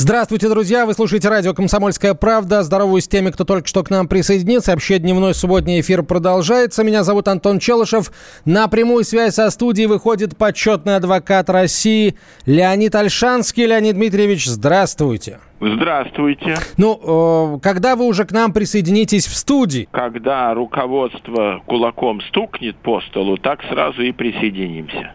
Здравствуйте, друзья! Вы слушаете радио «Комсомольская правда». Здороваюсь с теми, кто только что к нам присоединился. Вообще дневной субботний эфир продолжается. Меня зовут Антон Челышев. На прямую связь со студией выходит почетный адвокат России Леонид Альшанский. Леонид Дмитриевич, здравствуйте. Здравствуйте. Ну, э, когда вы уже к нам присоединитесь в студии? Когда руководство кулаком стукнет по столу, так сразу и присоединимся.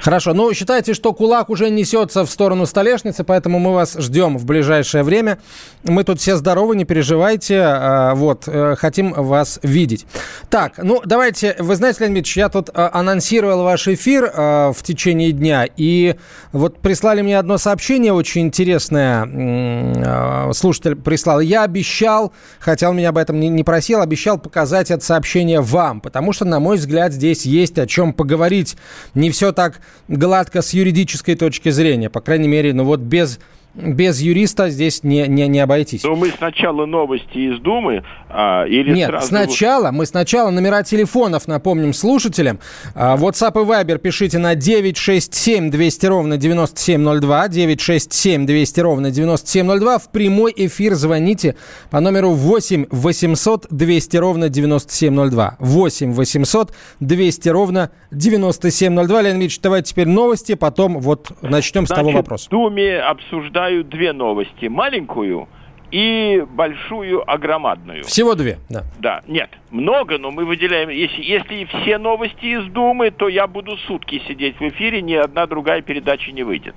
Хорошо. Ну, считайте, что кулак уже несется в сторону столешницы, поэтому мы вас ждем в ближайшее время. Мы тут все здоровы, не переживайте. А, вот, э, хотим вас видеть. Так, ну, давайте, вы знаете, Леонид Ильич, я тут э, анонсировал ваш эфир э, в течение дня, и вот прислали мне одно сообщение очень интересное. Слушатель прислал. Я обещал, хотя он меня об этом не просил, обещал показать это сообщение вам, потому что, на мой взгляд, здесь есть о чем поговорить. Не все так гладко с юридической точки зрения. По крайней мере, ну вот без без юриста здесь не, не, не обойтись. Но мы сначала новости из Думы а, или Нет, сразу... сначала, мы сначала номера телефонов напомним слушателям. А, WhatsApp и Viber пишите на 967 200 ровно 9702, 967 200 ровно 9702. В прямой эфир звоните по номеру 8 800 200 ровно 9702. 8 800 200 ровно 9702. Леонид Ильич, давайте теперь новости, потом вот начнем Значит, с того вопроса. в Думе обсуждают обсуждают две новости. Маленькую и большую, а громадную. Всего две, да. Да, нет, много, но мы выделяем. Если, если все новости из Думы, то я буду сутки сидеть в эфире, ни одна другая передача не выйдет.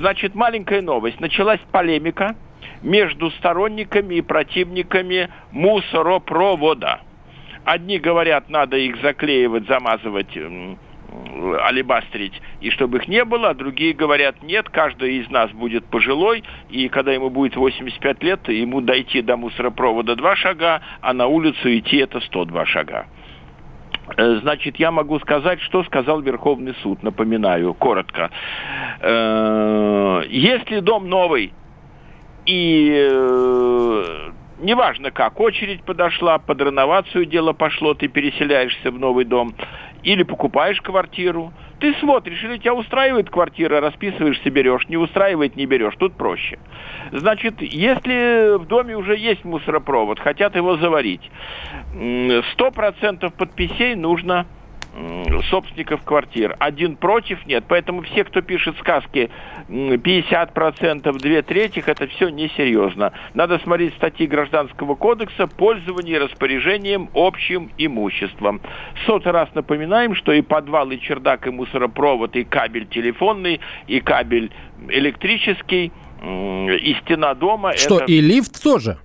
Значит, маленькая новость. Началась полемика между сторонниками и противниками мусоропровода. Одни говорят, надо их заклеивать, замазывать алибастрить, и чтобы их не было, а другие говорят, нет, каждый из нас будет пожилой, и когда ему будет 85 лет, ему дойти до мусоропровода два шага, а на улицу идти это 102 шага. Э, значит, я могу сказать, что сказал Верховный суд, напоминаю, коротко. Э, если дом новый и э, неважно как, очередь подошла, под реновацию дело пошло, ты переселяешься в новый дом, или покупаешь квартиру, ты смотришь, или тебя устраивает квартира, расписываешься, берешь, не устраивает, не берешь, тут проще. Значит, если в доме уже есть мусоропровод, хотят его заварить, сто процентов подписей нужно собственников квартир. Один против нет. Поэтому все, кто пишет сказки 50%, две трети, это все несерьезно. Надо смотреть статьи Гражданского кодекса пользование распоряжением общим имуществом. Сотый раз напоминаем, что и подвал, и чердак, и мусоропровод, и кабель телефонный, и кабель электрический, и стена дома. Что, это... и лифт тоже?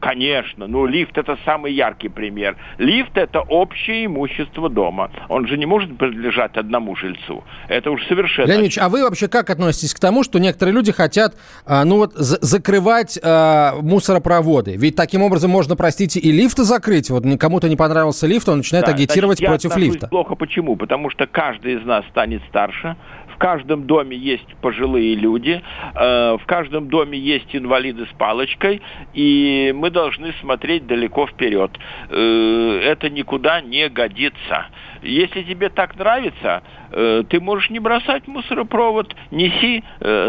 Конечно, ну лифт это самый яркий пример. Лифт это общее имущество дома. Он же не может принадлежать одному жильцу. Это уж совершенно... Леонид а вы вообще как относитесь к тому, что некоторые люди хотят, а, ну вот, закрывать а, мусоропроводы? Ведь таким образом можно, простите, и лифты закрыть. Вот кому-то не понравился лифт, он начинает да, агитировать значит, против лифта. плохо почему? Потому что каждый из нас станет старше, каждом доме есть пожилые люди, э, в каждом доме есть инвалиды с палочкой, и мы должны смотреть далеко вперед. Э, это никуда не годится. Если тебе так нравится, э, ты можешь не бросать мусоропровод, неси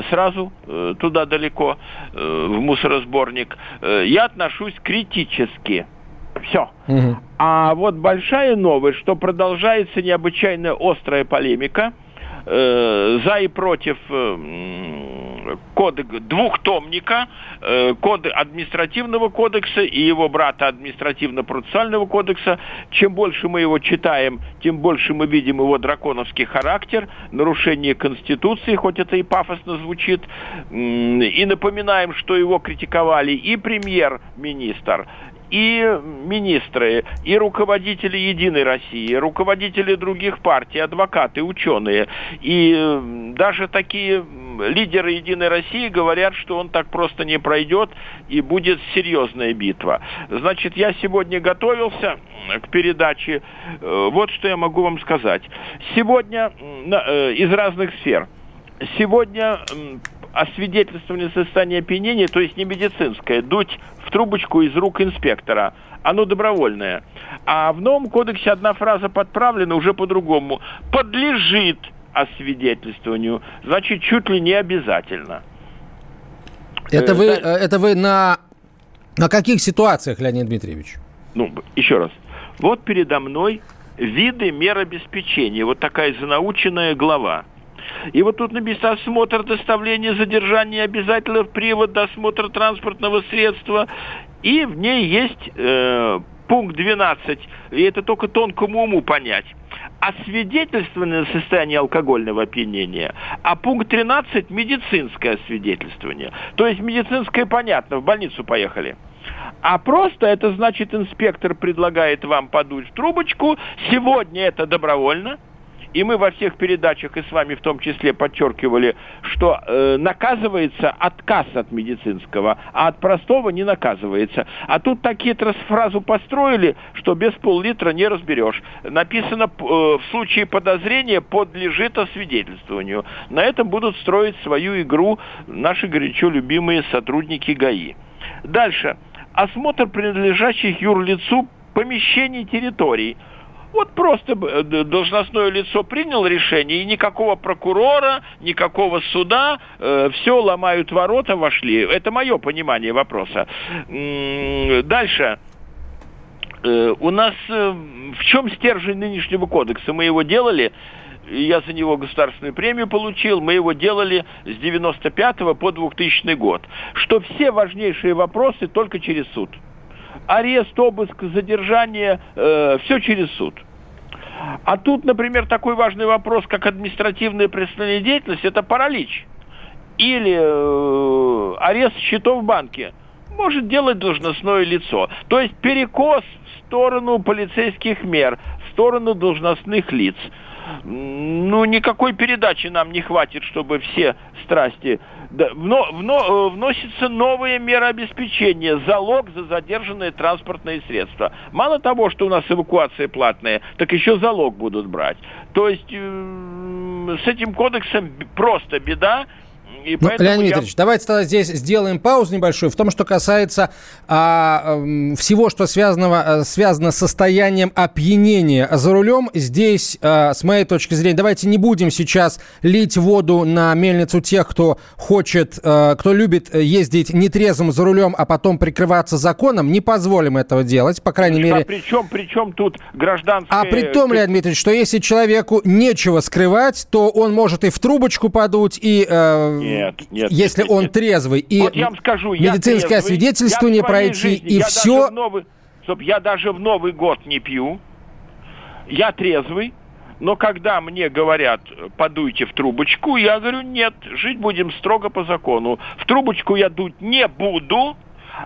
сразу туда далеко, в мусоросборник. Я отношусь критически. Все. Угу. А вот большая новость, что продолжается необычайно острая полемика – э, за и против э, коды, двухтомника, э, коды административного кодекса и его брата административно-процессуального кодекса. Чем больше мы его читаем, тем больше мы видим его драконовский характер, нарушение Конституции, хоть это и пафосно звучит. И напоминаем, что его критиковали и премьер-министр, и министры, и руководители Единой России, руководители других партий, адвокаты, ученые, и даже такие лидеры Единой России говорят, что он так просто не пройдет и будет серьезная битва. Значит, я сегодня готовился к передаче. Э, вот что я могу вам сказать. Сегодня э, из разных сфер. Сегодня освидетельствование состояния опьянения, то есть не медицинское, дуть в трубочку из рук инспектора, оно добровольное. А в новом кодексе одна фраза подправлена уже по-другому. Подлежит освидетельствованию, значит, чуть ли не обязательно. Это вы, э, это вы на, на каких ситуациях, Леонид Дмитриевич? Ну, еще раз. Вот передо мной виды мер обеспечения. Вот такая занаученная глава. И вот тут написано осмотр, доставление, задержание, обязательно привод, досмотр транспортного средства. И в ней есть э, пункт 12, и это только тонкому уму понять освидетельствование состояния алкогольного опьянения, а пункт 13 – медицинское освидетельствование. То есть медицинское понятно, в больницу поехали. А просто это значит, инспектор предлагает вам подуть в трубочку, сегодня это добровольно – и мы во всех передачах и с вами в том числе подчеркивали, что э, наказывается отказ от медицинского, а от простого не наказывается. А тут такие фразу построили, что без пол-литра не разберешь. Написано э, в случае подозрения подлежит освидетельствованию. На этом будут строить свою игру наши горячо любимые сотрудники ГАИ. Дальше. Осмотр принадлежащих юрлицу помещений территорий – вот просто э, должностное лицо приняло решение, и никакого прокурора, никакого суда, э, все ломают ворота, вошли. Это мое понимание вопроса. Дальше. Э, у нас э, в чем стержень нынешнего кодекса? Мы его делали, я за него государственную премию получил, мы его делали с 95 по 2000 год. Что все важнейшие вопросы только через суд арест, обыск, задержание, э, все через суд. А тут, например, такой важный вопрос, как административная преступная деятельность, это паралич. Или э, арест счетов в банке может делать должностное лицо. То есть перекос в сторону полицейских мер, в сторону должностных лиц ну, никакой передачи нам не хватит, чтобы все страсти... Да, вно, вно, э, вносятся новые меры обеспечения, залог за задержанные транспортные средства. Мало того, что у нас эвакуация платная, так еще залог будут брать. То есть э, с этим кодексом просто беда, и ну, Леонид я... Дмитриевич, давайте тогда здесь сделаем паузу небольшую в том, что касается а, всего, что связано, связано с состоянием опьянения за рулем. Здесь, а, с моей точки зрения, давайте не будем сейчас лить воду на мельницу тех, кто хочет, а, кто любит ездить нетрезвым за рулем, а потом прикрываться законом. Не позволим этого делать, по крайней мере. А при чем, при чем тут гражданское... А при том, Леонид Дмитриевич, что если человеку нечего скрывать, то он может и в трубочку подуть, и... Э, нет, нет. Если нет, он нет. трезвый и вот я вам скажу, медицинское трезвый, свидетельствование пройти, жизни, и все... Новый, стоп, я даже в Новый год не пью. Я трезвый. Но когда мне говорят, подуйте в трубочку, я говорю, нет, жить будем строго по закону. В трубочку я дуть не буду,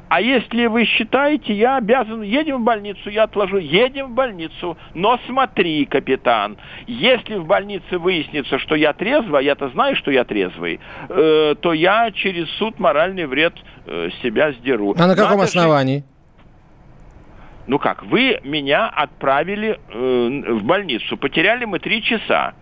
а если вы считаете, я обязан, едем в больницу, я отложу, едем в больницу, но смотри, капитан, если в больнице выяснится, что я трезвый, а я-то знаю, что я трезвый, э, то я через суд моральный вред э, себя сдеру. А на каком Надо основании? Ну как, вы меня отправили э, в больницу, потеряли мы три часа.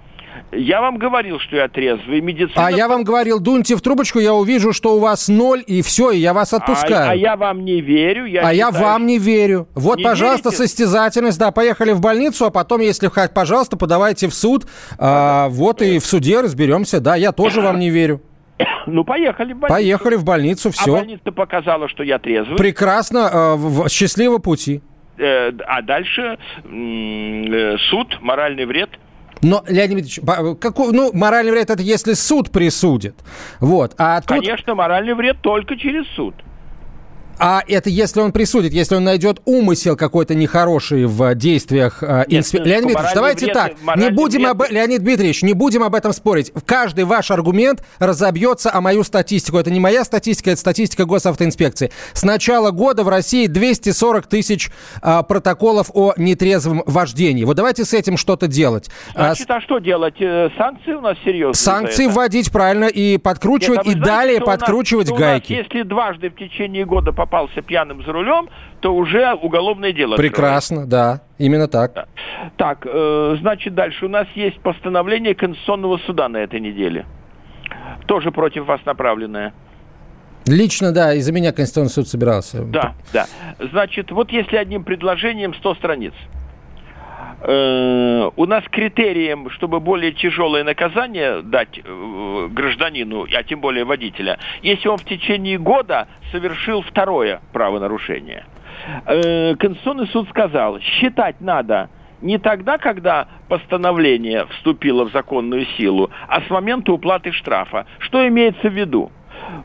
Я вам говорил, что я трезвый. Медицина... А я вам говорил, дуньте в трубочку, я увижу, что у вас ноль, и все, и я вас отпускаю. А, а я вам не верю. Я а считаю... я вам не верю. Вот, не пожалуйста, верите? состязательность. Да, поехали в больницу, а потом, если хоть, пожалуйста, подавайте в суд. А, вот и в суде разберемся. Да, я тоже вам не верю. Ну, поехали в больницу. Поехали в больницу, все. А больница показала, что я трезвый. Прекрасно, э, счастливого пути. Э, а дальше э, суд, моральный вред – но, Леонид Ильич, какой, ну, моральный вред это если суд присудит. Вот. А тут... Конечно, моральный вред только через суд. А это если он присудит, если он найдет умысел какой-то нехороший в действиях э, инсп... Нет, Леонид Дмитриевич, давайте вред, так, не будем об... Леонид Дмитриевич, не будем об этом спорить. Каждый ваш аргумент разобьется о мою статистику. Это не моя статистика, это статистика госавтоинспекции. С начала года в России 240 тысяч э, протоколов о нетрезвом вождении. Вот давайте с этим что-то делать. Значит, а, а что делать? Э, санкции у нас серьезные? Санкции вводить правильно и подкручивать, Нет, а и знаете, далее подкручивать нас, гайки. Нас, если дважды в течение года попался пьяным за рулем, то уже уголовное дело. Прекрасно, открывается. да, именно так. Да. Так, э, значит, дальше у нас есть постановление Конституционного суда на этой неделе. Тоже против вас направленное. Лично, да, из-за меня Конституционный суд собирался. Да, да. Значит, вот если одним предложением 100 страниц. Э, у нас критерием, чтобы более тяжелое наказание дать э, гражданину, а тем более водителя, если он в течение года совершил второе правонарушение. Э, Конституционный суд сказал, считать надо не тогда, когда постановление вступило в законную силу, а с момента уплаты штрафа. Что имеется в виду?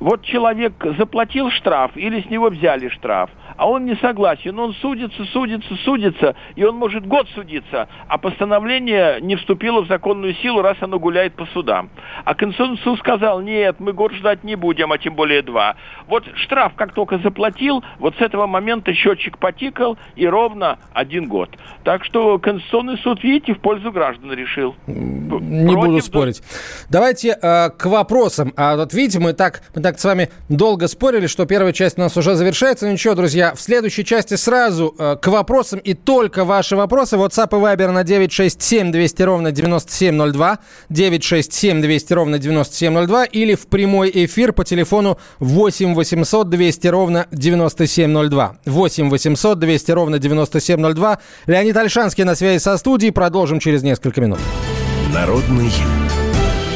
Вот человек заплатил штраф или с него взяли штраф – а он не согласен. Он судится, судится, судится, и он может год судиться, а постановление не вступило в законную силу, раз оно гуляет по судам. А Конституционный суд сказал, нет, мы год ждать не будем, а тем более два. Вот штраф как только заплатил, вот с этого момента счетчик потикал, и ровно один год. Так что Конституционный суд, видите, в пользу граждан решил. Не Против буду спорить. Давайте э, к вопросам. А вот видите, мы так, мы так с вами долго спорили, что первая часть у нас уже завершается. Ну ничего, друзья, в следующей части сразу э, к вопросам и только ваши вопросы. WhatsApp и Viber на 967 200 ровно 9702, 967 200 ровно 9702 или в прямой эфир по телефону 8 800 200 ровно 9702. 8 800 200 ровно 9702. Леонид Альшанский на связи со студией. Продолжим через несколько минут. Народный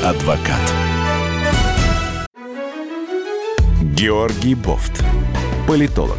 адвокат. Георгий Бофт. Политолог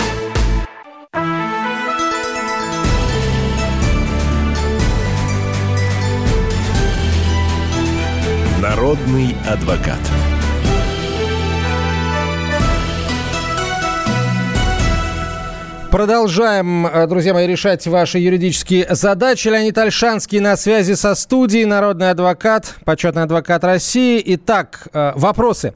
Народный адвокат. Продолжаем, э, друзья мои, решать ваши юридические задачи. Леонид Альшанский на связи со студией, народный адвокат, почетный адвокат России. Итак, э, вопросы.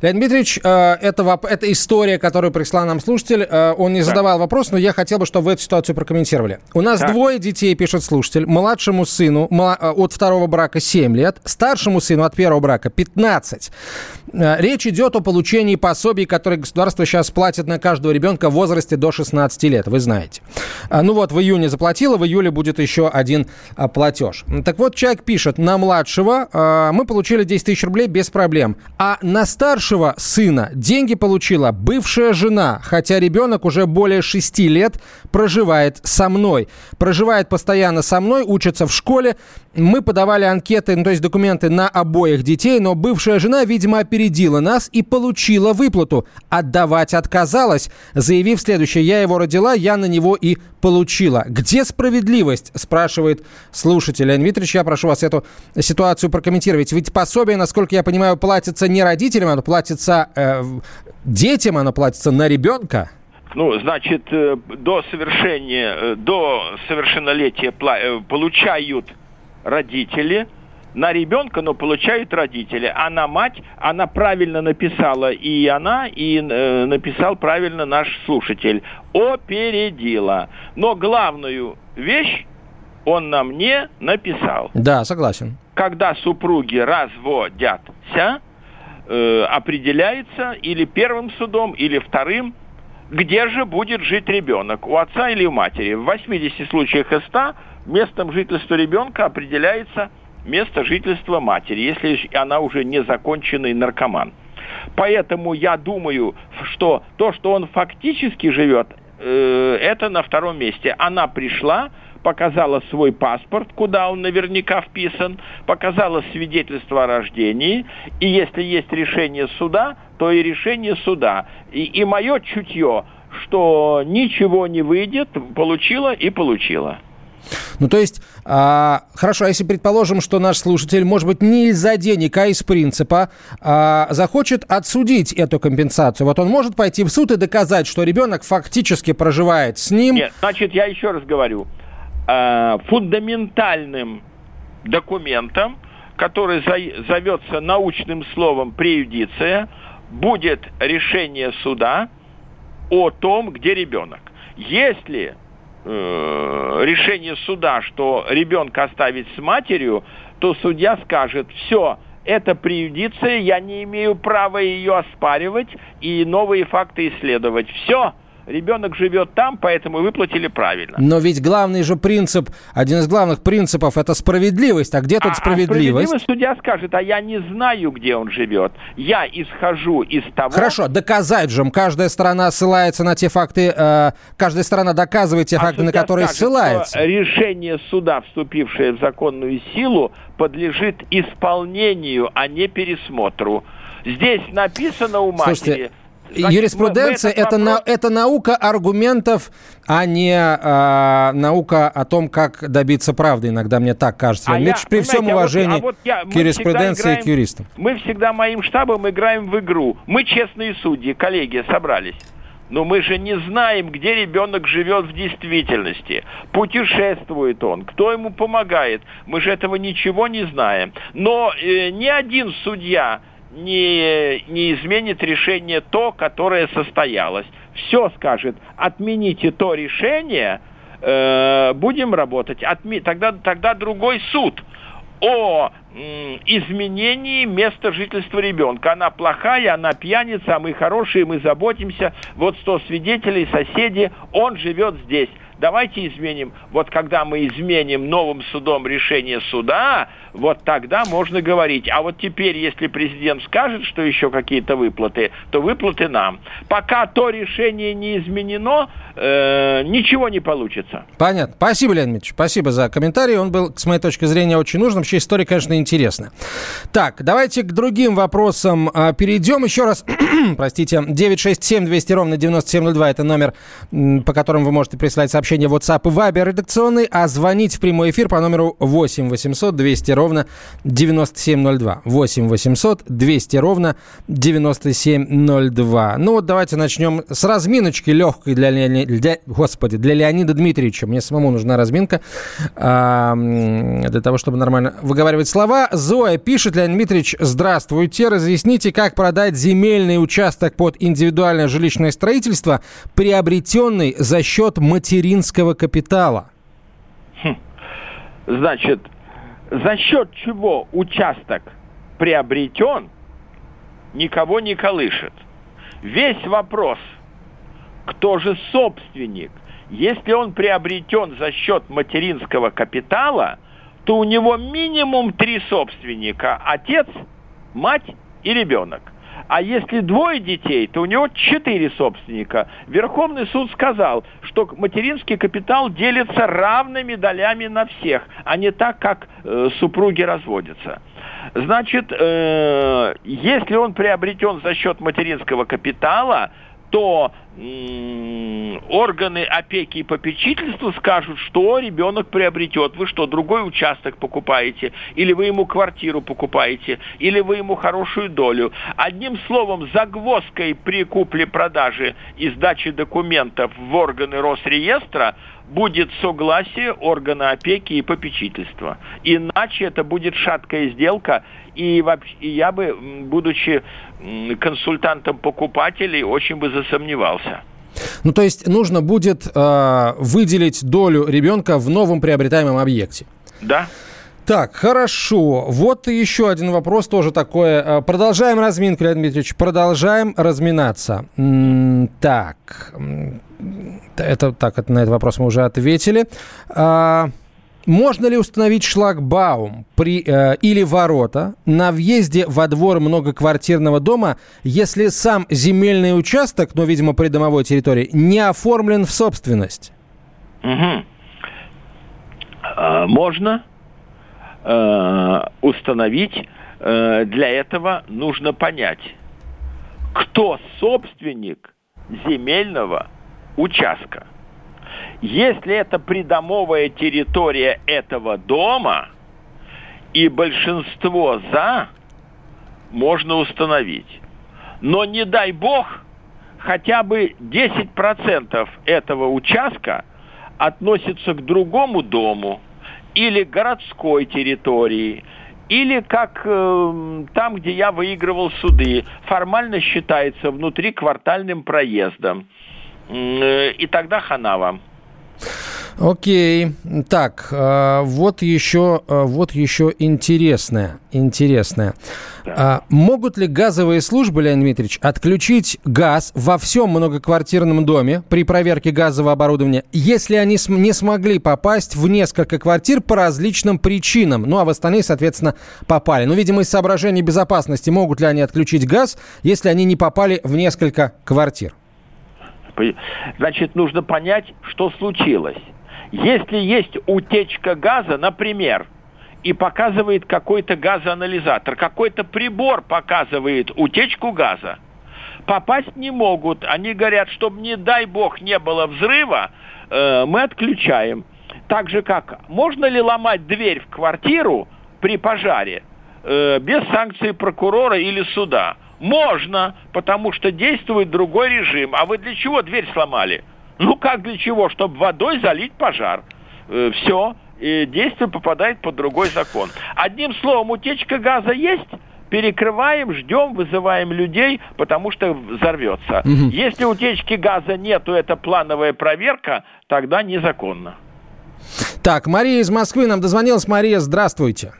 Леонид Дмитриевич, э, это, это история, которую прислал нам слушатель. Он не задавал вопрос, но я хотел бы, чтобы вы эту ситуацию прокомментировали. У нас так. двое детей, пишет слушатель. Младшему сыну от второго брака 7 лет, старшему сыну от первого брака 15. Речь идет о получении пособий, которые государство сейчас платит на каждого ребенка в возрасте до 16 15 лет, вы знаете. А, ну вот, в июне заплатила, в июле будет еще один а, платеж. Так вот, человек пишет, на младшего а, мы получили 10 тысяч рублей без проблем, а на старшего сына деньги получила бывшая жена, хотя ребенок уже более 6 лет проживает со мной. Проживает постоянно со мной, учится в школе. Мы подавали анкеты, ну, то есть документы на обоих детей, но бывшая жена, видимо, опередила нас и получила выплату. Отдавать отказалась, заявив следующее. Я его родила, я на него и получила. Где справедливость? Спрашивает слушатель. Леонид Викторович, я прошу вас эту ситуацию прокомментировать. Ведь пособие, насколько я понимаю, платится не родителям, оно платится э, детям, оно платится на ребенка. Ну, значит, э, до совершения, э, до совершеннолетия э, получают родители – на ребенка, но получают родители. А на мать, она правильно написала и она, и э, написал правильно наш слушатель. Опередила. Но главную вещь он нам не написал. Да, согласен. Когда супруги разводятся, э, определяется или первым судом, или вторым, где же будет жить ребенок, у отца или у матери. В 80 случаях из 100 местом жительства ребенка определяется место жительства матери, если она уже не законченный наркоман. Поэтому я думаю, что то, что он фактически живет, э, это на втором месте. Она пришла, показала свой паспорт, куда он наверняка вписан, показала свидетельство о рождении, и если есть решение суда, то и решение суда. И, и мое чутье, что ничего не выйдет, получила и получила. Ну, то есть, а, хорошо, а если предположим, что наш слушатель, может быть, не из-за денег, а из принципа, а, захочет отсудить эту компенсацию, вот он может пойти в суд и доказать, что ребенок фактически проживает с ним? Нет, значит, я еще раз говорю, а, фундаментальным документом, который за, зовется научным словом преюдиция, будет решение суда о том, где ребенок. Если э, решение суда, что ребенка оставить с матерью, то судья скажет, все, это преюдиция, я не имею права ее оспаривать и новые факты исследовать. Все, ребенок живет там, поэтому выплатили правильно. Но ведь главный же принцип, один из главных принципов, это справедливость. А где тут а, справедливость? А справедливость судья скажет, а я не знаю, где он живет. Я исхожу из того... Хорошо, доказать же. Каждая сторона ссылается на те факты, э, каждая сторона доказывает те а факты, на которые скажет, ссылается. решение суда, вступившее в законную силу, подлежит исполнению, а не пересмотру. Здесь написано у матери... Слушайте, Юриспруденция это, вопрос... на, это наука аргументов, а не а, наука о том, как добиться правды. Иногда мне так кажется. А я, при всем уважении а вот, а вот я, к юриспруденции играем, и к юристам. Мы всегда моим штабом играем в игру. Мы честные судьи, коллеги, собрались. Но мы же не знаем, где ребенок живет в действительности. Путешествует он, кто ему помогает. Мы же этого ничего не знаем. Но э, ни один судья не, не изменит решение то, которое состоялось. Все скажет, отмените то решение, э, будем работать. Отми... Тогда, тогда другой суд о изменении места жительства ребенка. Она плохая, она пьяница, а мы хорошие, мы заботимся. Вот сто свидетелей, соседи, он живет здесь давайте изменим. Вот когда мы изменим новым судом решение суда, вот тогда можно говорить. А вот теперь, если президент скажет, что еще какие-то выплаты, то выплаты нам. Пока то решение не изменено, э, ничего не получится. Понятно. Спасибо, Леонид Ильич. Спасибо за комментарий. Он был, с моей точки зрения, очень нужным. Вообще история, конечно, интересная. Так, давайте к другим вопросам а, перейдем. Еще раз, простите, 967 200 ровно 9702 это номер, по которому вы можете присылать сообщения в WhatsApp и Viber редакционный, а звонить в прямой эфир по номеру 8 800 200 ровно 9702. 8 800 200 ровно 9702. Ну вот давайте начнем с разминочки легкой для, для, господи, для Леонида Дмитриевича. Мне самому нужна разминка а, для того, чтобы нормально выговаривать слова. Зоя пишет, Леонид Дмитриевич, здравствуйте. Разъясните, как продать земельный участок под индивидуальное жилищное строительство, приобретенный за счет материнского капитала. Хм. Значит, за счет чего участок приобретен, никого не колышет. Весь вопрос, кто же собственник, если он приобретен за счет материнского капитала, то у него минимум три собственника – отец, мать и ребенок. А если двое детей, то у него четыре собственника. Верховный суд сказал, что материнский капитал делится равными долями на всех, а не так, как э, супруги разводятся. Значит, э, если он приобретен за счет материнского капитала, то органы опеки и попечительства скажут, что ребенок приобретет. Вы что, другой участок покупаете? Или вы ему квартиру покупаете? Или вы ему хорошую долю? Одним словом, загвоздкой при купле-продаже и сдаче документов в органы Росреестра будет согласие органа опеки и попечительства. Иначе это будет шаткая сделка, и, вообще, и я бы, будучи консультантом покупателей, очень бы засомневался. Ну, то есть нужно будет э, выделить долю ребенка в новом приобретаемом объекте. Да. Так, хорошо. Вот еще один вопрос тоже такое. Э, продолжаем разминку, Леонид Дмитриевич. Продолжаем разминаться. Так. Это, так, это, на этот вопрос мы уже ответили. А, можно ли установить шлагбаум при, э, или ворота на въезде во двор многоквартирного дома, если сам земельный участок, но, видимо, при домовой территории, не оформлен в собственность? Угу. Э, можно э, установить. Э, для этого нужно понять, кто собственник земельного участка. Если это придомовая территория этого дома и большинство за, можно установить. Но не дай бог, хотя бы 10% этого участка относится к другому дому или городской территории, или как э, там, где я выигрывал суды, формально считается внутриквартальным проездом. Э, и тогда хана вам. Окей. Так, э, вот еще, э, вот еще интересное. Интересное. Да. А, могут ли газовые службы, Леонид Дмитриевич, отключить газ во всем многоквартирном доме при проверке газового оборудования, если они не смогли попасть в несколько квартир по различным причинам? Ну, а в остальные, соответственно, попали. Ну, видимо, из соображений безопасности могут ли они отключить газ, если они не попали в несколько квартир? Значит, нужно понять, что случилось. Если есть утечка газа, например, и показывает какой-то газоанализатор, какой-то прибор показывает утечку газа, попасть не могут. Они говорят, чтобы не дай бог не было взрыва, э, мы отключаем. Так же как, можно ли ломать дверь в квартиру при пожаре э, без санкции прокурора или суда? Можно, потому что действует другой режим. А вы для чего дверь сломали? Ну как для чего? Чтобы водой залить пожар. Э, все. И действие попадает под другой закон. Одним словом, утечка газа есть, перекрываем, ждем, вызываем людей, потому что взорвется. Угу. Если утечки газа нету, это плановая проверка, тогда незаконно. Так, Мария из Москвы нам дозвонилась. Мария, здравствуйте.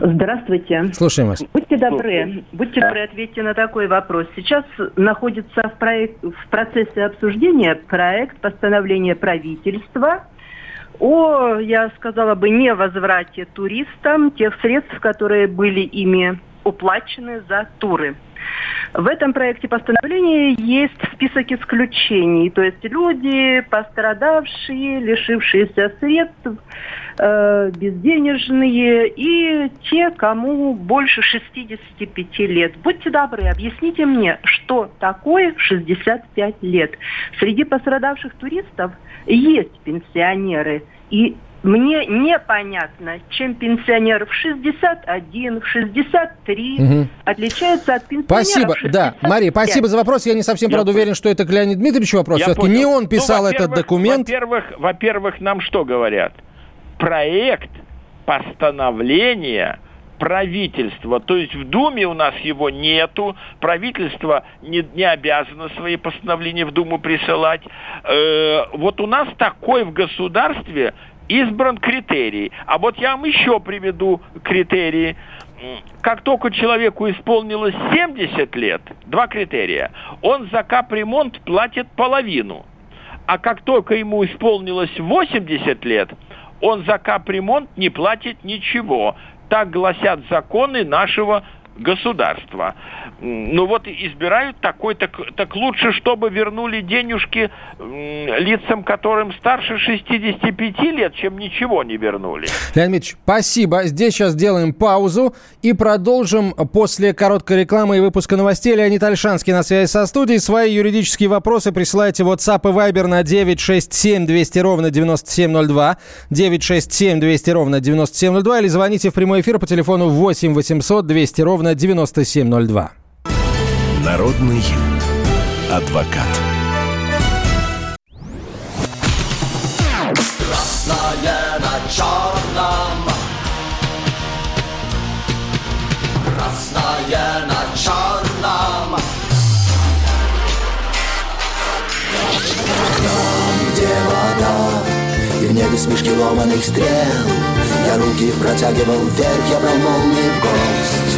Здравствуйте. Слушаем вас. Будьте добры, будьте добры, ответьте на такой вопрос. Сейчас находится в, проект, в процессе обсуждения проект постановления правительства о, я сказала бы, невозврате туристам тех средств, которые были ими уплачены за туры. В этом проекте постановления есть список исключений, то есть люди, пострадавшие, лишившиеся средств, э, безденежные и те, кому больше 65 лет. Будьте добры, объясните мне, что такое 65 лет. Среди пострадавших туристов есть пенсионеры, и мне непонятно, чем пенсионер в 61, в 63 угу. отличается от пенсионера Спасибо, да. Мария, спасибо за вопрос. Я не совсем, Я правда, понял. уверен, что это к Леониду Дмитриевичу вопрос. Все-таки не он писал ну, этот документ. Во-первых, во-первых, нам что говорят? Проект постановления правительства. То есть в Думе у нас его нету, правительство не, не обязано свои постановления в Думу присылать. Э, вот у нас такой в государстве избран критерий. А вот я вам еще приведу критерии. Как только человеку исполнилось 70 лет, два критерия, он за капремонт платит половину. А как только ему исполнилось 80 лет, он за капремонт не платит ничего. Так гласят законы нашего государства. Ну вот избирают такой, так, так лучше, чтобы вернули денежки лицам, которым старше 65 лет, чем ничего не вернули. Леонид Ильич, спасибо. Здесь сейчас сделаем паузу и продолжим после короткой рекламы и выпуска новостей. Леонид Альшанский на связи со студией. Свои юридические вопросы присылайте в WhatsApp и Viber на 967 200 ровно 9702, 967 200 ровно 9702 или звоните в прямой эфир по телефону 8 800 200 ровно 9702. Народный адвокат. Красное на черном. Красное на черном. Там, где вода, и в небе смешки ломаных стрел, Я руки протягивал вверх, я брал молнии в гость.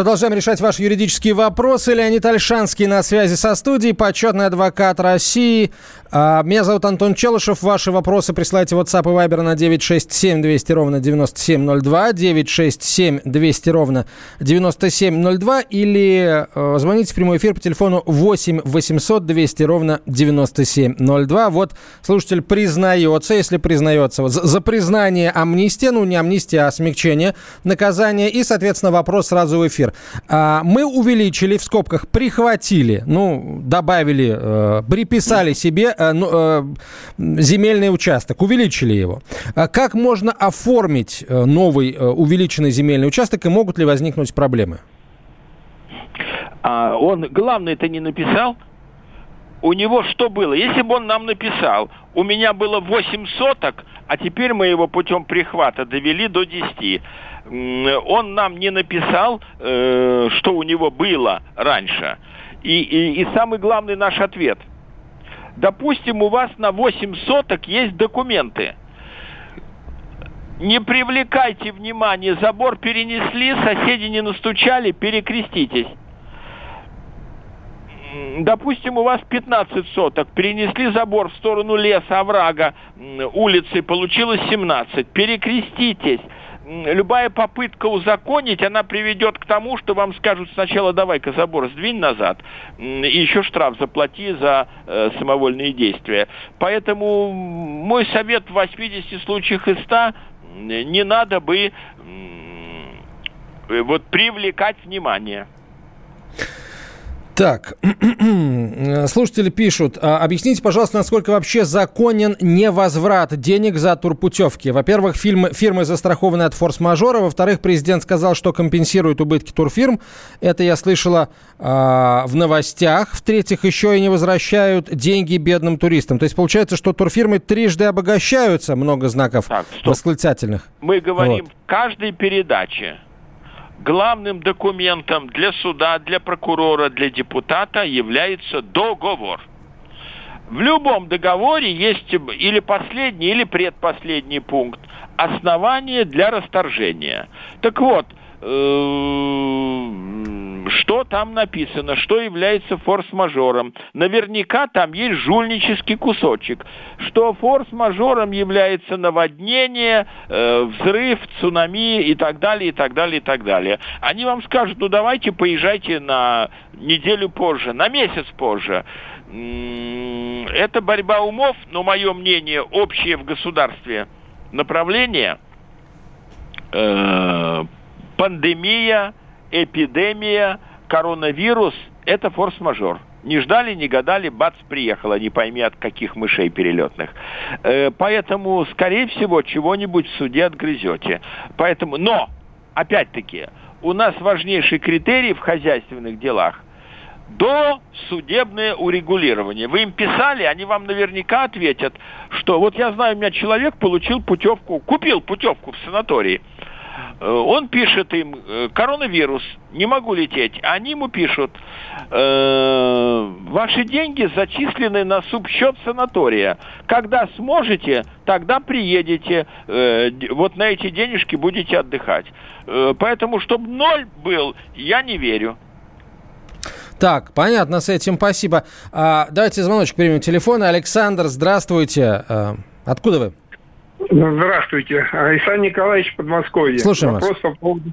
Продолжаем решать ваши юридические вопросы. Леонид Альшанский на связи со студией, почетный адвокат России. А, меня зовут Антон Челышев. Ваши вопросы присылайте в WhatsApp и Viber на 967 200 ровно 9702, 967 200 ровно 9702 или э, звоните в прямой эфир по телефону 8 800 200 ровно 9702. Вот слушатель признается, если признается, вот, за, за признание амнистия, ну не амнистия, а смягчение наказания и, соответственно, вопрос сразу в эфир. А, мы увеличили, в скобках, прихватили, ну, добавили, э, приписали себе э, ну, э, земельный участок, увеличили его. А как можно оформить новый увеличенный земельный участок и могут ли возникнуть проблемы? А он главное-то не написал. У него что было? Если бы он нам написал, у меня было 8 соток, а теперь мы его путем прихвата довели до 10 он нам не написал, э, что у него было раньше. И, и, и самый главный наш ответ. Допустим, у вас на 8 соток есть документы. Не привлекайте внимание, забор перенесли, соседи не настучали, перекреститесь. Допустим, у вас 15 соток, перенесли забор в сторону леса, оврага, улицы, получилось 17. Перекреститесь любая попытка узаконить, она приведет к тому, что вам скажут сначала давай-ка забор сдвинь назад, и еще штраф заплати за э, самовольные действия. Поэтому мой совет в 80 случаях из 100 не надо бы э, вот привлекать внимание. Так, слушатели пишут, а, объясните, пожалуйста, насколько вообще законен невозврат денег за турпутевки. Во-первых, фирмы, фирмы застрахованы от форс-мажора. Во-вторых, президент сказал, что компенсирует убытки турфирм. Это я слышала э, в новостях. В-третьих, еще и не возвращают деньги бедным туристам. То есть получается, что турфирмы трижды обогащаются, много знаков так, восклицательных. Мы говорим вот. в каждой передаче главным документом для суда, для прокурора, для депутата является договор. В любом договоре есть или последний, или предпоследний пункт. Основание для расторжения. Так вот, что там написано, что является форс-мажором. Наверняка там есть жульнический кусочек, что форс-мажором является наводнение, э, взрыв, цунами и так далее, и так далее, и так далее. Они вам скажут, ну давайте поезжайте на неделю позже, на месяц позже. Это борьба умов, но мое мнение общее в государстве направление э, пандемия, эпидемия, коронавирус – это форс-мажор. Не ждали, не гадали, бац, приехала, не пойми от каких мышей перелетных. Э, поэтому, скорее всего, чего-нибудь в суде отгрызете. Поэтому, но, опять-таки, у нас важнейший критерий в хозяйственных делах до судебное урегулирование. Вы им писали, они вам наверняка ответят, что вот я знаю, у меня человек получил путевку, купил путевку в санатории – он пишет им, э, коронавирус, не могу лететь. Они ему пишут, э, ваши деньги зачислены на субсчет санатория. Когда сможете, тогда приедете, э, вот на эти денежки будете отдыхать. Э, поэтому, чтобы ноль был, я не верю. Так, понятно с этим, спасибо. А, давайте звоночек примем телефона. Александр, здравствуйте. А, откуда вы? Здравствуйте. Исаан Николаевич, Подмосковье. Слушаем вопрос вас. По поводу,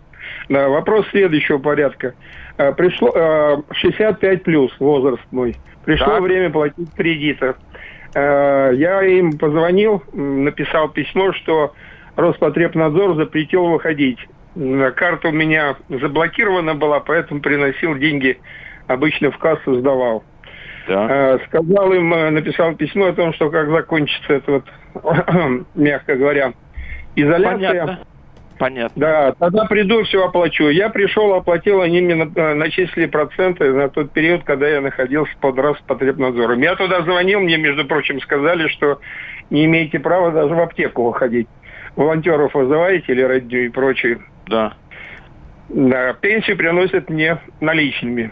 да, вопрос следующего порядка. Э, пришло 65 э, плюс возраст мой. Пришло так. время платить кредиты. Э, я им позвонил, написал письмо, что Роспотребнадзор запретил выходить. Карта у меня заблокирована была, поэтому приносил деньги обычно в кассу сдавал. Да. Сказал им, написал письмо о том, что как закончится это вот мягко говоря, изоляция. Понятно. Понятно. Да, тогда приду, все оплачу. Я пришел, оплатил, они мне э, начислили проценты на тот период, когда я находился под Роспотребнадзором. Я туда звонил, мне, между прочим, сказали, что не имеете права даже в аптеку выходить. Волонтеров вызываете или родню и прочее. Да. Да, пенсию приносят мне наличными.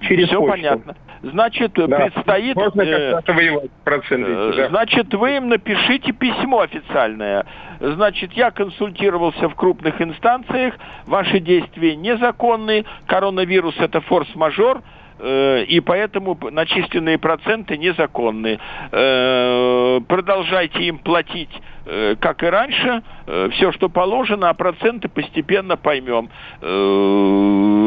Через Все почту. понятно. Значит, Да. предстоит... Можно э, как-то отвоевать проценты. Э, да. Значит, вы им напишите письмо официальное. Значит, я консультировался в крупных инстанциях, ваши действия незаконны, коронавирус это форс-мажор, э, и поэтому начисленные проценты незаконны. Э, Продолжайте им платить, э, как и раньше, все, что положено, а проценты постепенно поймем. Э,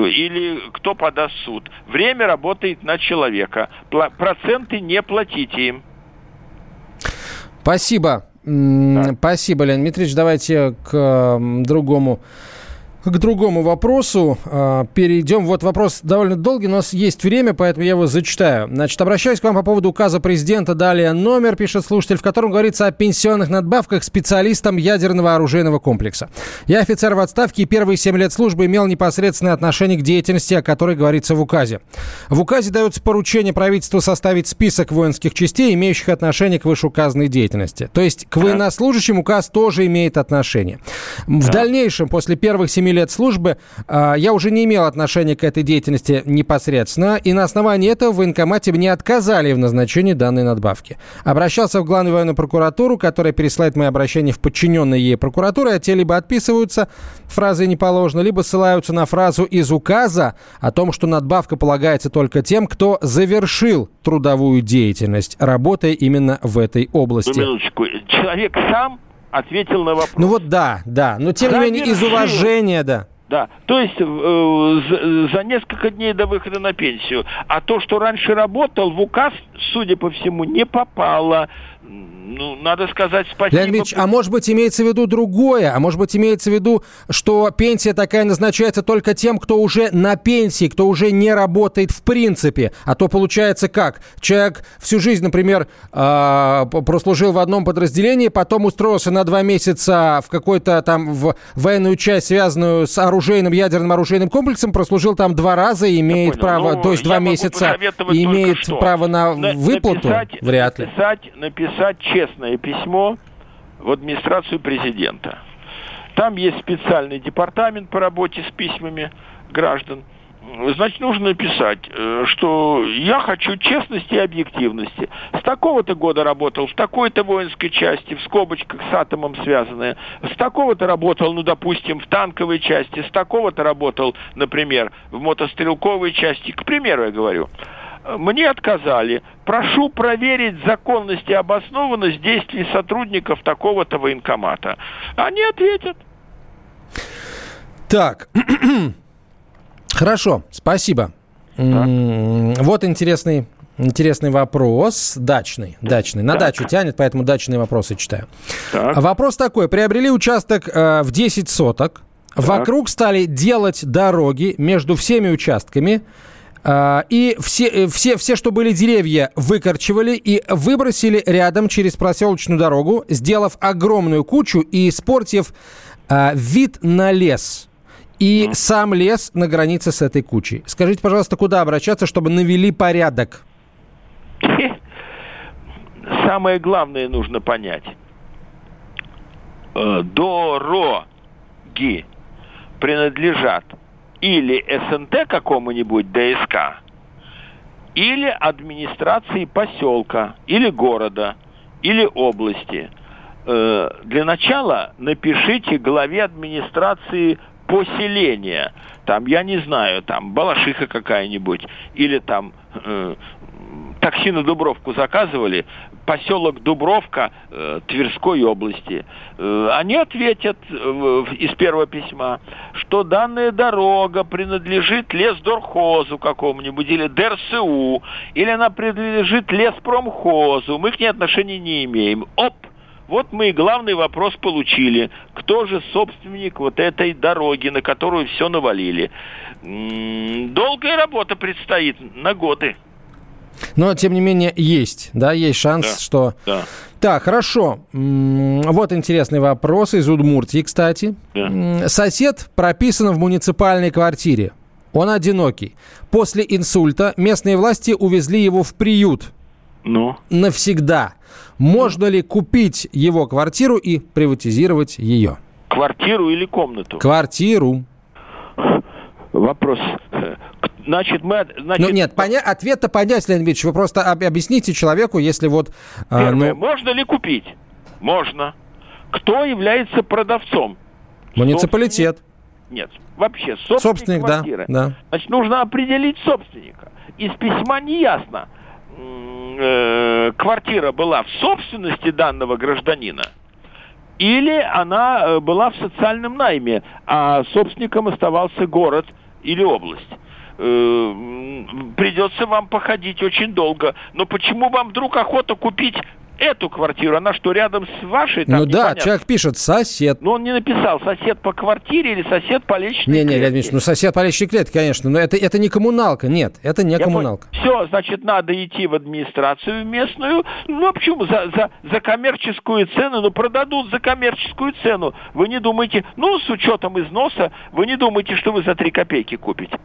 Или кто подаст суд. Время работает на человека. Проценты не платите им. Спасибо. М, Спасибо, Леонид Дмитриевич. Давайте к другому к другому вопросу э, перейдем. Вот вопрос довольно долгий, у нас есть время, поэтому я его зачитаю. Значит, обращаюсь к вам по поводу указа президента. Далее номер, пишет слушатель, в котором говорится о пенсионных надбавках специалистам ядерного оружейного комплекса. Я офицер в отставке и первые 7 лет службы имел непосредственное отношение к деятельности, о которой говорится в указе. В указе дается поручение правительству составить список воинских частей, имеющих отношение к вышеуказанной деятельности. То есть к военнослужащим указ тоже имеет отношение. В дальнейшем, после первых семи лет службы, а, я уже не имел отношения к этой деятельности непосредственно, и на основании этого в военкомате мне отказали в назначении данной надбавки. Обращался в Главную военную прокуратуру, которая пересылает мои обращения в подчиненные ей прокуратуры, а те либо отписываются фразой «не положено», либо ссылаются на фразу из указа о том, что надбавка полагается только тем, кто завершил трудовую деятельность, работая именно в этой области. Человек сам ответил на вопрос. Ну вот да, да. Но тем не менее, из уважения, да. Да, то есть э, за, за несколько дней до выхода на пенсию. А то, что раньше работал, в указ, судя по всему, не попало. Ну, надо сказать спасибо. Леонид Ильич, а может быть имеется в виду другое? А может быть имеется в виду, что пенсия такая назначается только тем, кто уже на пенсии, кто уже не работает в принципе? А то получается как? Человек всю жизнь, например, а, прослужил в одном подразделении, потом устроился на два месяца в какой-то там в военную часть, связанную с оружейным, ядерным оружейным комплексом, прослужил там два раза и имеет право, Ну, то есть я два месяца имеет право на, На- выплату? написать- Вряд ли. Написать, написать честное письмо в администрацию президента. Там есть специальный департамент по работе с письмами граждан. Значит, нужно написать, э, что я хочу честности и объективности. С такого-то года работал в такой-то воинской части, в скобочках с атомом связанное. С такого-то работал, ну, допустим, в танковой части. С такого-то работал, например, в мотострелковой части. К примеру, я говорю. Мне отказали. Прошу проверить законность и обоснованность действий сотрудников такого-то военкомата. Они ответят. Так, хорошо, спасибо. М, Вот интересный, интересный вопрос. Дачный, дачный. На Так. дачу тянет, поэтому дачные вопросы читаю. Так. Вопрос такой. Приобрели участок э, в 10 соток. Вокруг стали делать дороги между всеми участками. Э, и все, э, все, все, что были деревья, выкорчевали и выбросили рядом через проселочную дорогу, сделав огромную кучу и испортив э, вид на лес. И сам лес на границе с этой кучей. Скажите, пожалуйста, куда обращаться, чтобы навели порядок? Самое главное нужно понять. Э, Дороги принадлежат или СНТ какому-нибудь ДСК, или администрации поселка, или города, или области. Э, Для начала напишите главе администрации поселения. Там, я не знаю, там Балашиха какая-нибудь, или там э, такси на Дубровку заказывали, поселок Дубровка э, Тверской области. Э, они ответят э, из первого письма, что данная дорога принадлежит лесдорхозу какому-нибудь или ДРСУ, или она принадлежит леспромхозу. Мы к ней отношения не имеем. Оп! Вот мы и главный вопрос получили. Кто же собственник вот этой дороги, на которую все навалили? Долгая работа предстоит на годы. Но, тем не менее, есть, да, есть шанс, Да. что... Да. Так, хорошо. Вот интересный вопрос из Удмуртии, кстати. Да. Сосед прописан в муниципальной квартире. Он одинокий. После инсульта местные власти увезли его в приют Ну, навсегда. Можно ли купить его квартиру и приватизировать ее? Квартиру или комнату? Квартиру. Вопрос. Значит, мы... Значит, ну, нет, поня... ответ-то понять, Леонид Ильич. Вы просто об... объясните человеку, если вот... А, Первое. Ну... Можно ли купить? Можно. Кто является продавцом? Муниципалитет. Нет, вообще собственник, собственник квартиры. Да, да. Значит, нужно определить собственника. Из письма не ясно, э, квартира была в собственности данного гражданина или она э, была в социальном найме, а собственником оставался город или область э, придется вам походить очень долго. Но почему вам вдруг охота купить эту квартиру, она что, рядом с вашей? Там, ну непонятно. да, человек пишет сосед. Но он не написал, сосед по квартире или сосед по личной Не, не, Леонид Ильич, ну сосед по личной клетке, конечно, но это, это не коммуналка, нет, это не Я коммуналка. Понял. Все, значит, надо идти в администрацию местную, ну почему, за, за, за коммерческую цену, ну продадут за коммерческую цену. Вы не думаете, ну с учетом износа, вы не думаете, что вы за 3 копейки купите.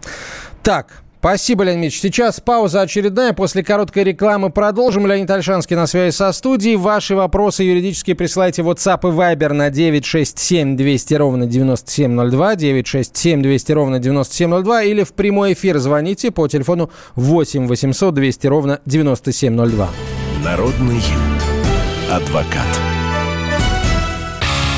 Так, Спасибо, Леонид Ильич. Сейчас пауза очередная. После короткой рекламы продолжим. Леонид Альшанский на связи со студией. Ваши вопросы юридические присылайте в WhatsApp и Viber на 967 200 ровно 9702, 967 200 ровно 9702 или в прямой эфир звоните по телефону 8 800 200 ровно 9702. Народный адвокат.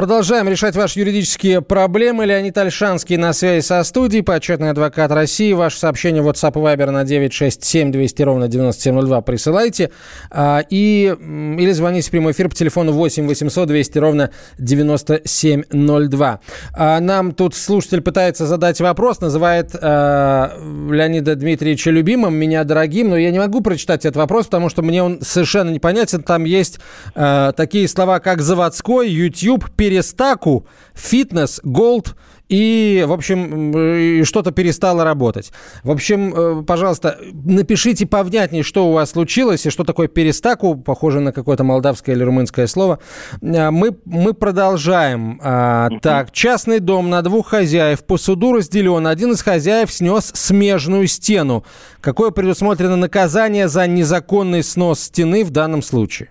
Продолжаем решать ваши юридические проблемы. Леонид Альшанский на связи со студией, почетный адвокат России. Ваше сообщение WhatsApp и Viber на 967 200 ровно 9702 присылайте. А, и, или звоните в прямой эфир по телефону 8 800 200 ровно 9702. А, нам тут слушатель пытается задать вопрос, называет а, Леонида Дмитриевича любимым, меня дорогим, но я не могу прочитать этот вопрос, потому что мне он совершенно непонятен. Там есть такие слова, как заводской, YouTube, перестаку, фитнес, голд и, в общем, что-то перестало работать. В общем, э, пожалуйста, напишите повнятнее, что у вас случилось и что такое перестаку, похоже на какое-то молдавское или румынское слово. Э, мы, мы продолжаем. А, так, частный дом на двух хозяев по суду разделен. Один из хозяев снес смежную стену. Какое предусмотрено наказание за незаконный снос стены в данном случае?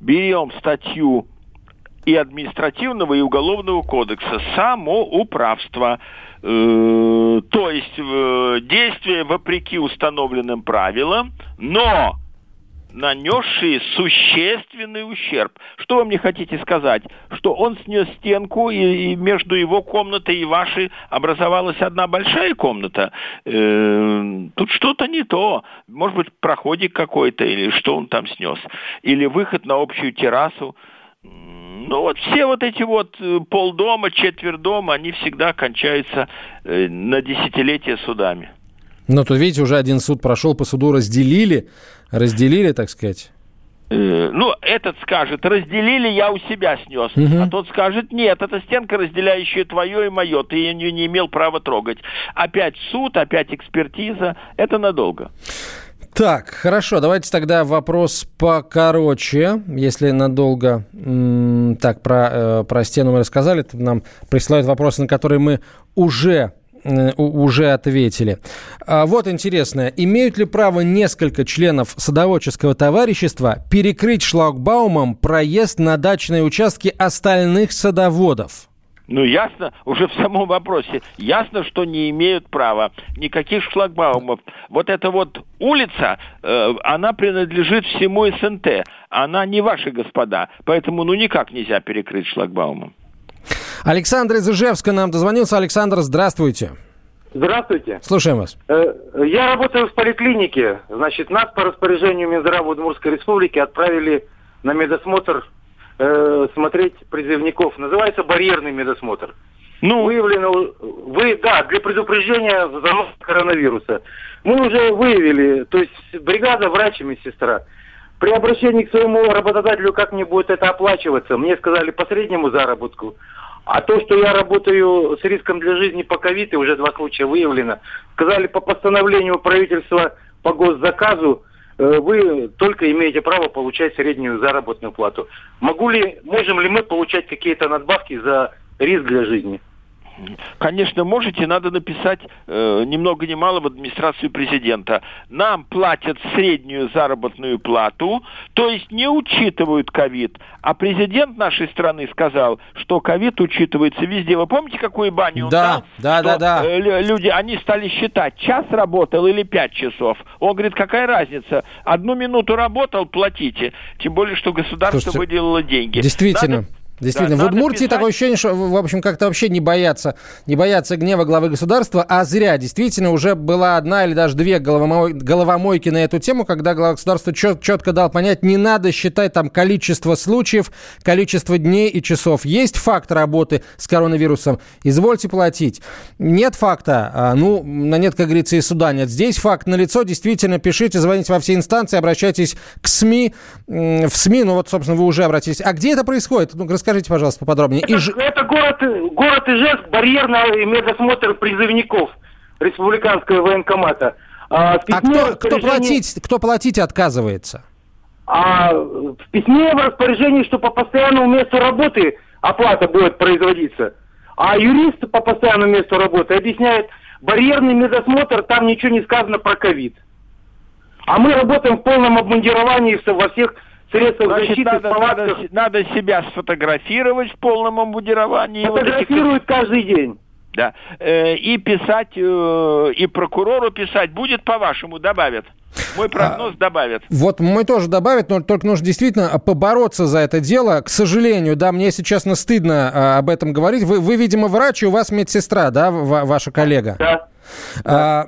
Берем статью и административного, и уголовного кодекса самоуправство. Э, то есть э, действия вопреки установленным правилам, но нанесшие существенный ущерб. Что вы мне хотите сказать? Что он снес стенку, и, и между его комнатой и вашей образовалась одна большая комната? Э, тут что-то не то. Может быть, проходик какой-то, или что он там снес. Или выход на общую террасу. Ну вот все вот эти вот э, полдома, четверть дома, они всегда кончаются э, на десятилетия судами. Ну, тут, видите, уже один суд прошел, по суду разделили, разделили, так сказать. Э, ну, этот скажет, разделили, я у себя снес. Угу. А тот скажет, нет, это стенка, разделяющая твое и мое, ты ее не имел права трогать. Опять суд, опять экспертиза, это надолго. Так, хорошо, давайте тогда вопрос покороче, если надолго. Так, про, э, про стену мы рассказали, нам присылают вопросы, на которые мы уже э, уже ответили. А вот интересное. Имеют ли право несколько членов садоводческого товарищества перекрыть шлагбаумом проезд на дачные участки остальных садоводов? Ну, ясно, уже в самом вопросе, ясно, что не имеют права никаких шлагбаумов. Вот эта вот улица, э, она принадлежит всему СНТ, она не ваши господа, поэтому ну никак нельзя перекрыть шлагбаумом. Александр из Ижевска нам дозвонился. Александр, здравствуйте. Здравствуйте. Слушаем вас. Э, Я работаю в поликлинике. Значит, нас по распоряжению Минздрава Удмуртской Республики отправили на медосмотр э, смотреть призывников. Называется барьерный медосмотр. Ну, Выявлено, вы, да, для предупреждения заноса коронавируса. Мы уже выявили, то есть бригада, врач и медсестра. При обращении к своему работодателю, как мне будет это оплачиваться, мне сказали по среднему заработку. А то, что я работаю с риском для жизни по ковид, и уже два случая выявлено, сказали по постановлению правительства по госзаказу, вы только имеете право получать среднюю заработную плату. Могу ли, можем ли мы получать какие-то надбавки за риск для жизни? Конечно, можете, надо написать э, ни много ни мало в администрацию президента. Нам платят среднюю заработную плату, то есть не учитывают ковид. А президент нашей страны сказал, что ковид учитывается везде. Вы помните, какую баню он Да, дал? да, Что, да, да. э, лю- люди, они стали считать, час работал или пять часов. Он говорит, какая разница? Одну минуту работал, платите. Тем более, что государство Слушайте, выделило деньги. Действительно. Надо- Действительно, да, в Удмуртии писать- такое ощущение, что, в общем, как-то вообще не боятся, не боятся гнева главы государства, а зря. Действительно, уже была одна или даже две головомой- головомойки на эту тему, когда глава государства чет- четко дал понять, не надо считать там количество случаев, количество дней и часов. Есть факт работы с коронавирусом, извольте платить. Нет факта, а, ну, на нет, как говорится, и суда нет. Здесь факт налицо, действительно, пишите, звоните во все инстанции, обращайтесь к СМИ, в СМИ, ну вот, собственно, вы уже обратились. А где это происходит? Ну, расскажите, пожалуйста, поподробнее. И ж- Это, это город, город Ижевск, барьерный медосмотр призывников республиканского военкомата. А, А кто, кто, платить, кто платить отказывается? А в письме в распоряжении, что по постоянному месту работы оплата будет производиться. А юрист по постоянному месту работы объясняет, барьерный медосмотр, там ничего не сказано про ковид. А мы работаем в полном обмундировании во всех средствах Значит, защиты, надо, в палатках. надо, надо себя сфотографировать в полном обмундировании. вот этих- Фотографируют каждый день. Да. Э, и писать, э, и прокурору писать. Будет, по-вашему, добавят. Мой прогноз добавят. Вот мой тоже добавит, но только нужно действительно а, побороться за это дело. К сожалению, да, мне, если честно, стыдно а, об этом говорить. Вы, вы, видимо, врач, и у вас медсестра, да, ва- ваша коллега? Да. А,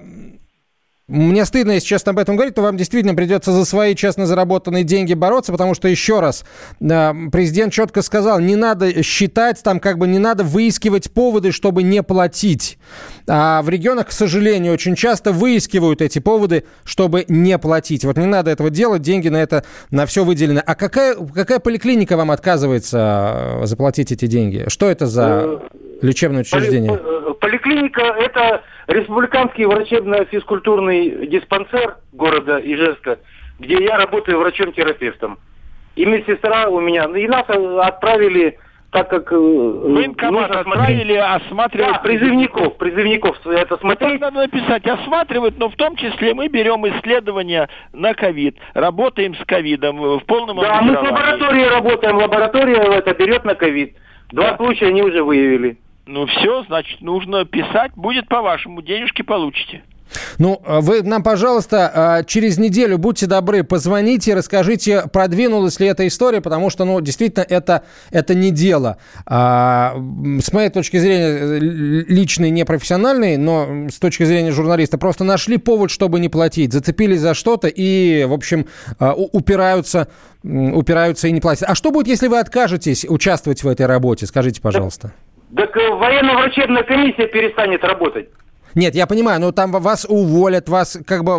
мне стыдно, если честно, об этом говорить, но вам действительно придется за свои честно заработанные деньги бороться, потому что, еще раз, а, президент четко сказал, не надо считать, там как бы не надо выискивать поводы, чтобы не платить. А в регионах, к сожалению, очень часто выискивают эти поводы, чтобы не платить. Вот не надо этого делать, деньги на это, на все выделены. А какая, какая поликлиника вам отказывается э, заплатить эти деньги? Что это за лечебное учреждение? Поли- по- Поликлиника – это республиканский врачебно-физкультурный диспансер города Ижевска, где я работаю врачом-терапевтом. И медсестра у меня. И нас э, отправили, так как... э, Военкомат нужно отправили смотреть- осматривать... Да, призывников, призывников это смотреть. так надо написать, осматривать, но в том числе мы берем исследования на ковид, работаем с ковидом в полном Да, мы с лабораторией работаем, лаборатория это берет на ковид. Два случая они уже выявили. Ну все, значит, нужно писать, будет по-вашему, денежки получите. Ну, а вы нам, пожалуйста, а, через неделю, будьте добры, позвоните, расскажите, продвинулась ли эта история, потому что, ну, действительно, это, это не дело. А, С моей точки зрения, э, личной, непрофессиональной, но м, с точки зрения журналиста, просто нашли повод, чтобы не платить, зацепились за что-то и, в общем, упираются, упираются и не платят. А что будет, если вы откажетесь участвовать в этой работе? Скажите, пожалуйста. Так э, военно-врачебная комиссия перестанет работать. Нет, я понимаю, но там вас уволят, вас как бы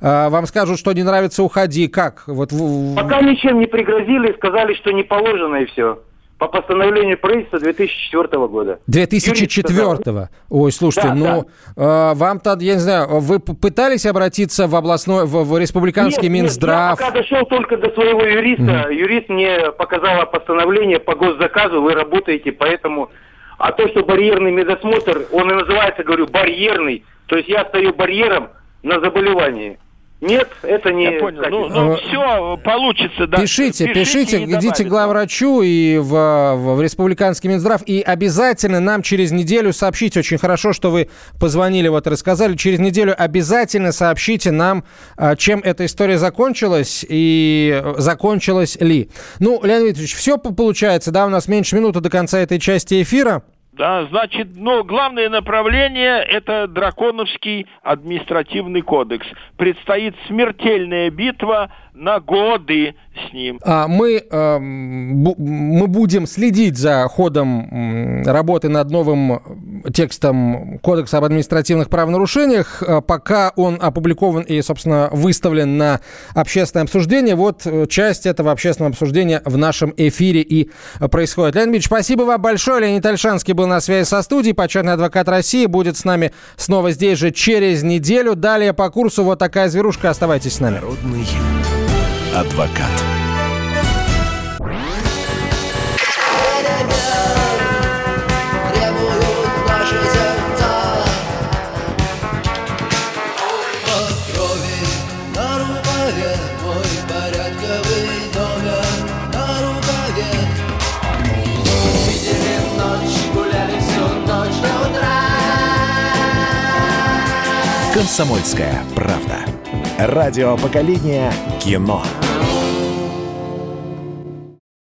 э, вам скажут, что не нравится, уходи. Как? Вот Пока ничем не пригрозили, сказали, что не положено и все. По постановлению правительства 2004 года. Юрист сказал. 2004-го. Ой, слушайте, Да, ну э, вам-то, я не знаю, вы пытались обратиться в областной, в, в республиканский Нет, нет, Минздрав? я пока дошел только до своего юриста. Юрист мне показала постановление по госзаказу, вы работаете, поэтому... А то, что барьерный медосмотр, он и называется, говорю, барьерный. То есть я стою барьером на заболевании. Нет, это не... Я понял. Ну, ну все получится, да. Пишите, пишите, и идите к главврачу и в, в- в республиканский Минздрав. И обязательно нам через неделю сообщите. Очень хорошо, что вы позвонили, вот рассказали. Через неделю обязательно сообщите нам, а, чем эта история закончилась и э, закончилась ли. Ну, Леонид Викторович, все получается, да, у нас меньше минуты до конца этой части эфира. Да, значит, ну, главное направление – это драконовский административный кодекс. Предстоит смертельная битва на годы с ним. А мы, э, мы будем следить за ходом работы над новым текстом Кодекса об административных правонарушениях, э, пока он опубликован и, собственно, выставлен на общественное обсуждение. Вот э, часть этого общественного обсуждения в нашем эфире и происходит. Леонид Ильич, спасибо вам большое. Леонид Альшанский был на связи со студией. Почетный адвокат России будет с нами снова здесь же через неделю. Далее по курсу вот такая зверушка. Оставайтесь с нами. Народный адвокат. «Комсомольская правда». Радио поколения кино.